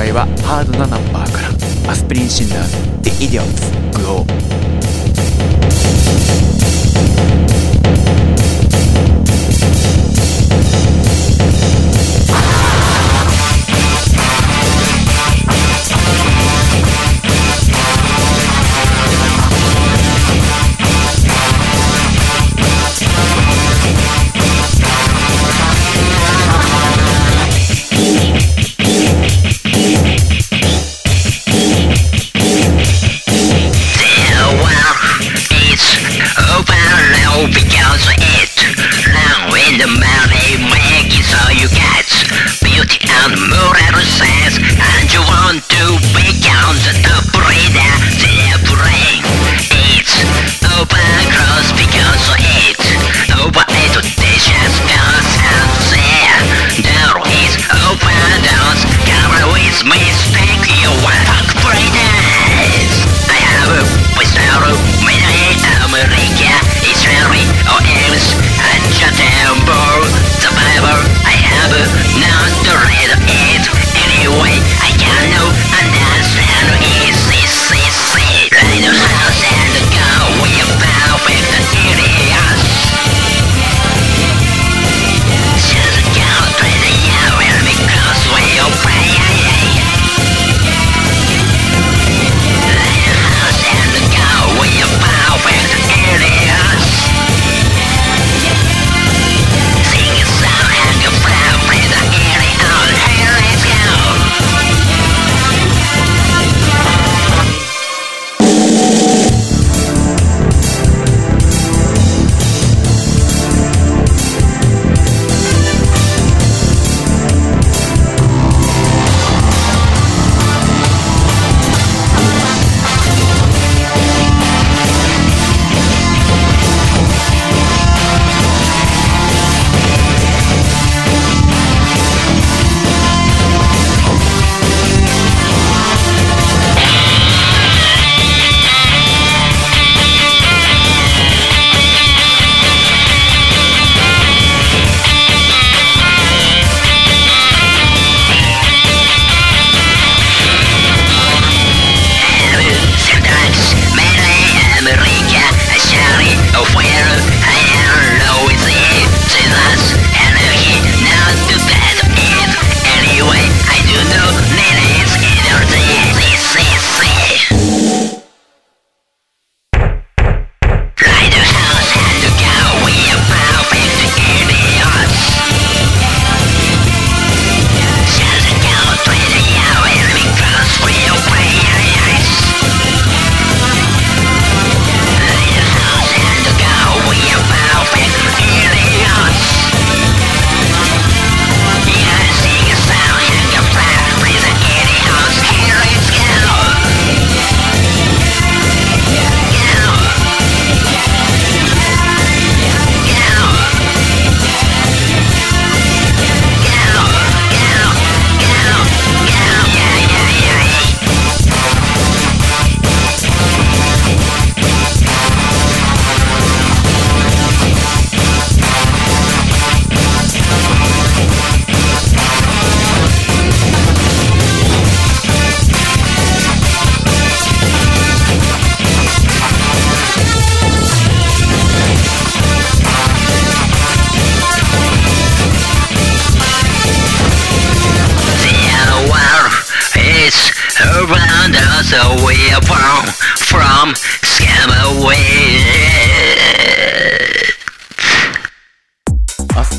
回はハードなナンバーからアスプリンシンダーズ The Idiots Glow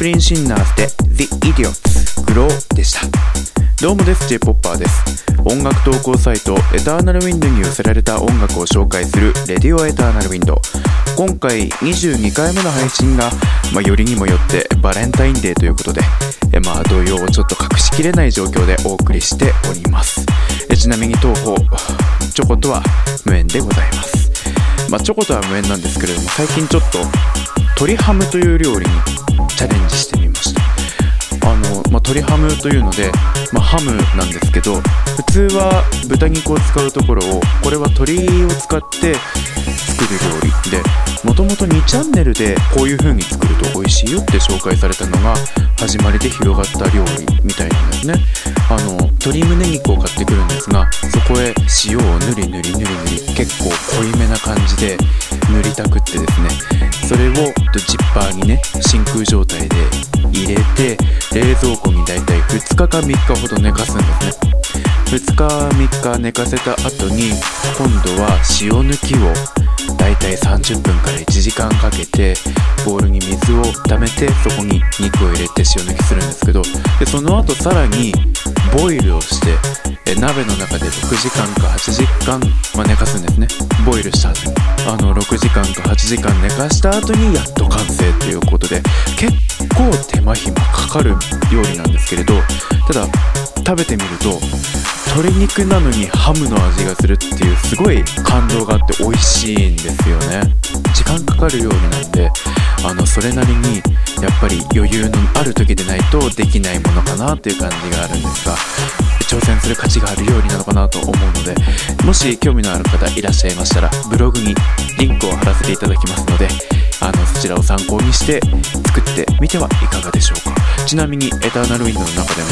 プリンシンナーズで The Idiots グローでした。どうもです。J-POPPER です。音楽投稿サイトエターナルウィンドに寄せられた音楽を紹介するレディオエターナルウィンド。今回22回目の配信が、まあ、よりにもよってバレンタインデーということでえまあ動揺をちょっと隠しきれない状況でお送りしております。えちなみに当方チョコとは無縁でございます。まあ、チョコとは無縁なんですけれども最近ちょっと鶏ハムという料理にチャレンジしてまあ、鶏ハムというので、まあ、ハムなんですけど普通は豚肉を使うところをこれは鶏を使って作る料理。でもともと2チャンネルでこういう風に作ると美味しいよって紹介されたのが始まりで広がった料理みたいなんですね。あの鶏胸肉を買ってくるんですがそこへ塩をぬりぬりぬりぬり結構濃いめな感じで塗りたくってですね。それをジッパーにね真空状態冷蔵庫にだいたい2日か3日ほど寝かすんですね2日3日寝かせた後に今度は塩抜きをだいたい30分から1時間かけてボウルに水を溜めてそこに肉を入れて塩抜きするんですけどでその後さらにボイルをしてえ鍋の中で6時間か8時間、まあ、寝かすんですね。ボイルした後に。あの6時間か8時間寝かした後にやっと完成ということで結構手間暇かかる料理なんですけれどただ食べてみると鶏肉なのにハムの味がするっていうすごい感動があって美味しいんですよね。時間かかる料理なんであのそれなりにやっぱり余裕のある時でないとできないものかなっていう感じがあるんですが挑戦する価値がある料理なのかなと思うのでもし興味のある方いらっしゃいましたらブログにリンクを貼らせていただきますのであのそちらを参考にして作ってみてはいかがでしょうか。ちなみにエターナルウィンドの中でも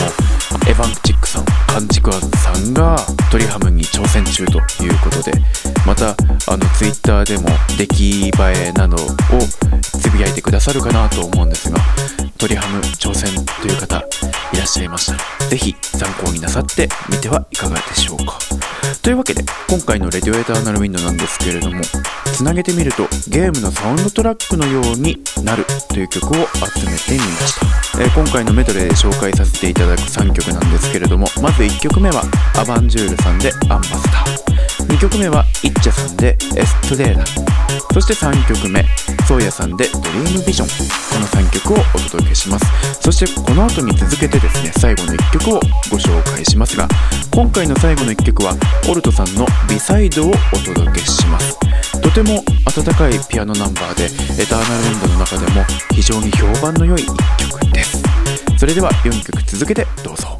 エヴァンチックさんカンチクワズさんがトリハムに挑戦中ということでまたあの Twitter でも出来栄えなどをつぶやいてくださるかなと思うんですが鳥ハム挑戦という方いらっしゃいました。ら是非参考になさってみてはいかがでしょうか。というわけで今回のレディオエターナルウィンドなんですけれどもつなげてみるとゲームのサウンドトラックのようになるという曲を集めてみました、えー、今回のメドレーで紹介させていただく3曲なんですけれどもまず1曲目はアバンジュールさんでアンバサダー2曲目はイッチャさんでエストレーダそして3曲目ソーヤさんでドリームビジョン。この3曲をお届けします。そしてこの後に続けてですね最後の1曲をご紹介しますが今回の最後の1曲はオルトさんの「ビサイド」をお届けします。とても温かいピアノナンバーでエターナルウンドの中でも非常に評判の良い1曲です。それでは4曲続けてどうぞ。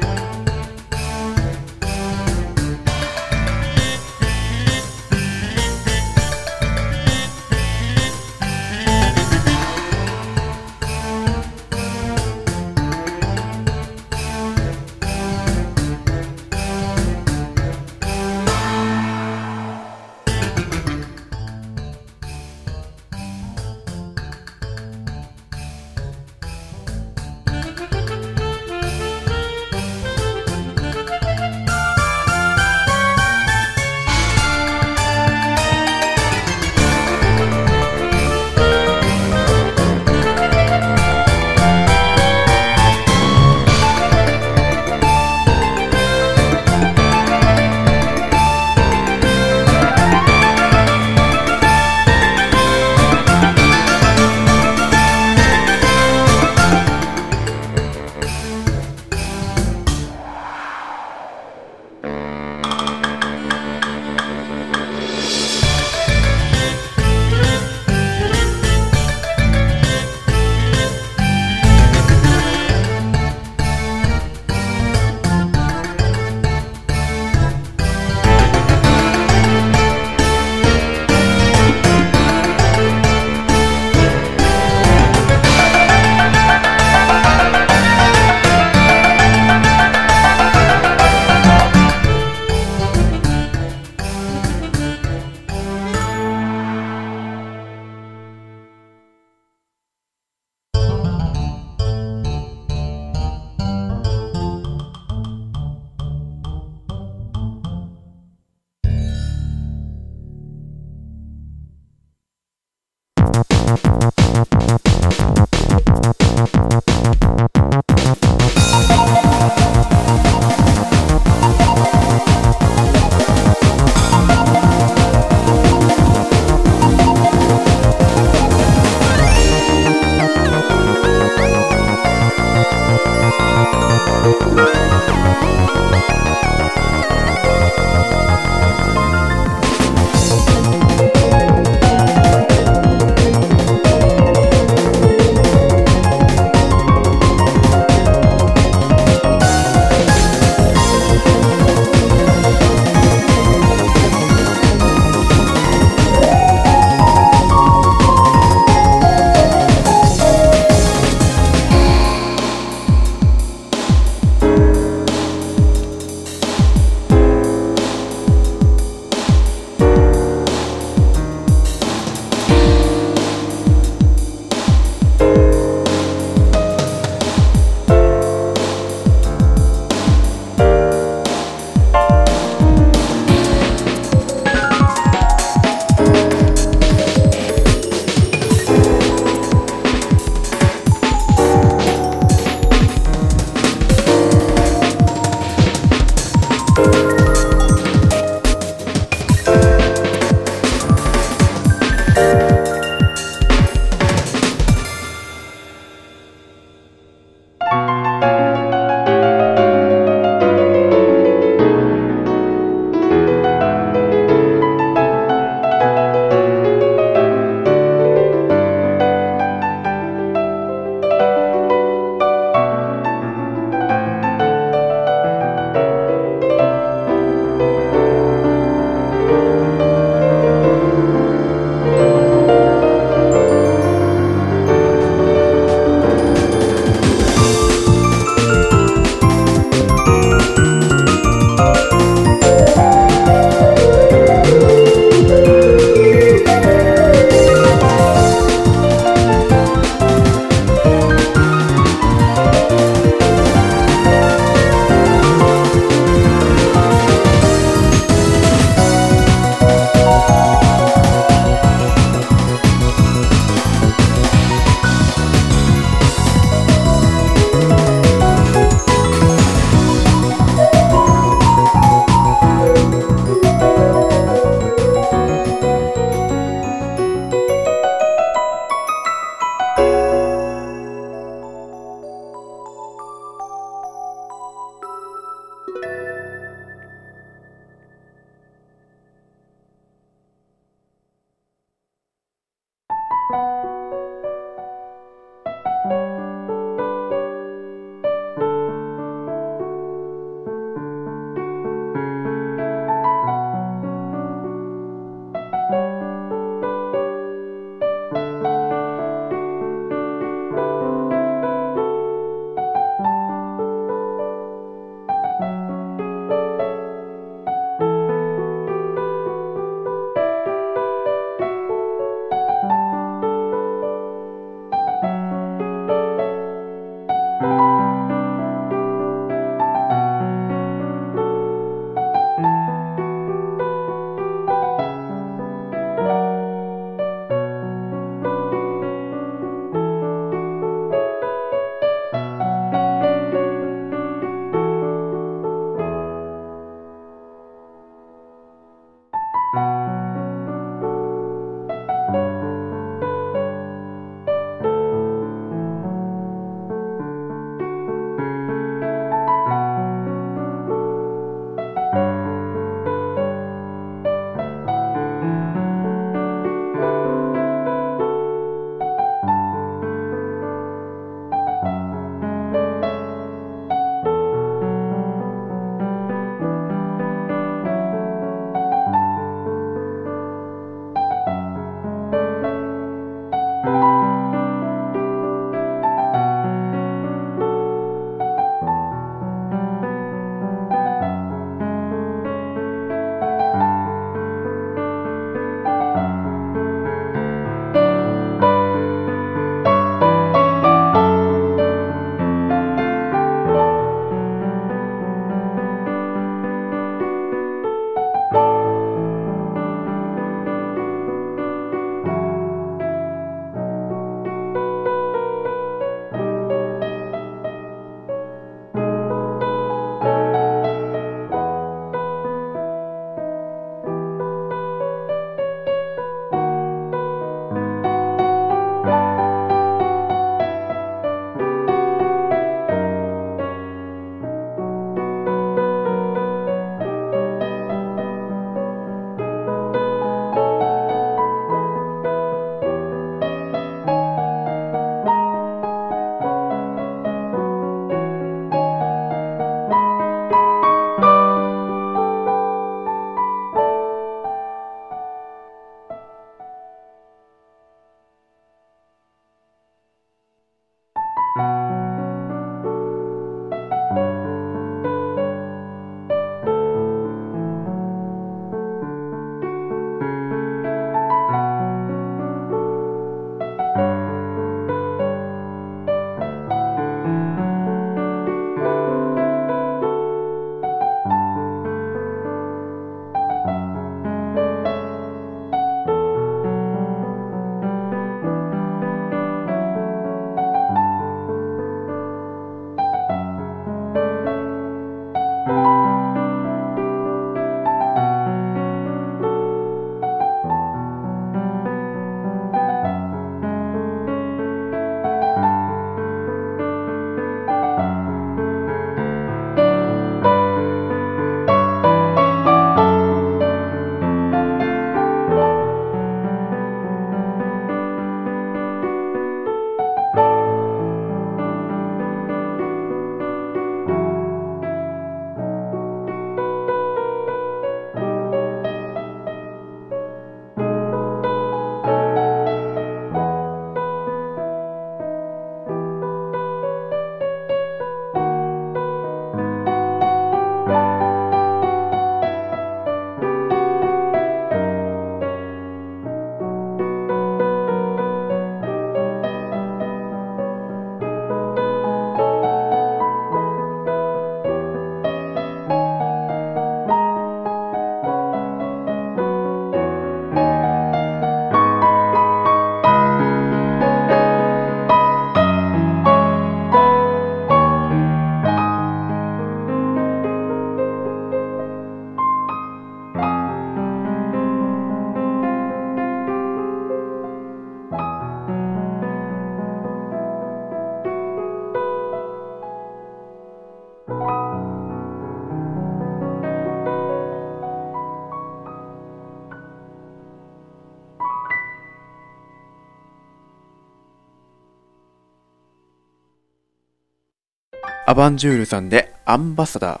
アバンジュールさんでアンバサダー、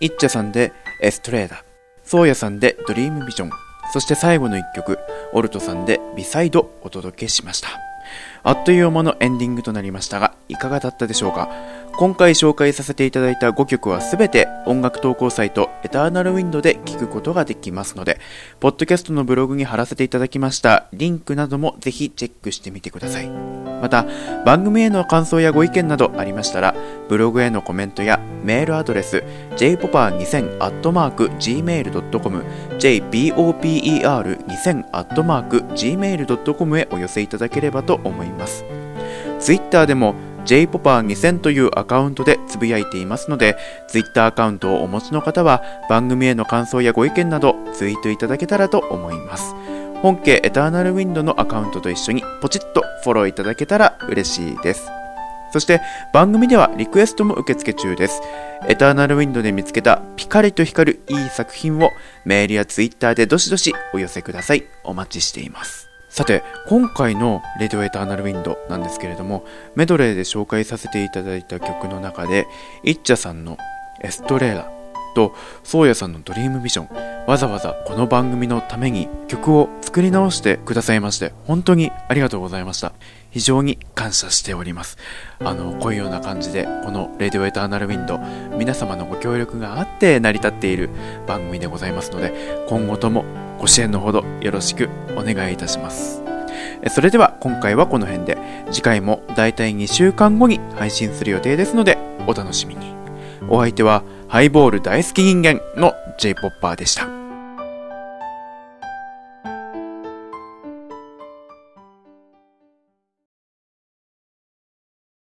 イッチャさんでエストレーダ、ソーヤさんでドリームビジョン、そして最後の一曲、オルトさんでビサイドお届けしました。あっという間のエンディングとなりましたが、いかがだったでしょうか？今回紹介させていただいた5曲はすべて音楽投稿サイトエターナルウィンドで聴くことができますので、ポッドキャストのブログに貼らせていただきましたリンクなどもぜひチェックしてみてください。また、番組への感想やご意見などありましたら、ブログへのコメントやメールアドレス jpoper2000-gmail.com jpoper2000-gmail.com へお寄せいただければと思います。Twitter でも jpopper2000 というアカウントでつぶやいていますので、Twitter アカウントをお持ちの方は番組への感想やご意見などツイートいただけたらと思います。本家エターナルウィンドのアカウントと一緒にポチッとフォローいただけたら嬉しいです。そして番組ではリクエストも受付中です。エターナルウィンドで見つけたピカリと光るいい作品をメールやツイッターでどしどしお寄せください。お待ちしています。さて、今回のレディオエターナルウィンドなんですけれども、メドレーで紹介させていただいた曲の中で、イッチャさんのエストレーラと、ソーヤさんのドリームビジョン、わざわざこの番組のために曲を作り直してくださいまして、本当にありがとうございました。非常に感謝しております。あの、こういうような感じで、このレディオエターナルウィンド、皆様のご協力があって成り立っている番組でございますので、今後ともご支援のほどよろしくお願いいたします。それでは今回はこの辺で、次回もだいたい2週間後に配信する予定ですので、お楽しみに。お相手はハイボール大好き人間の J-POPPER でした。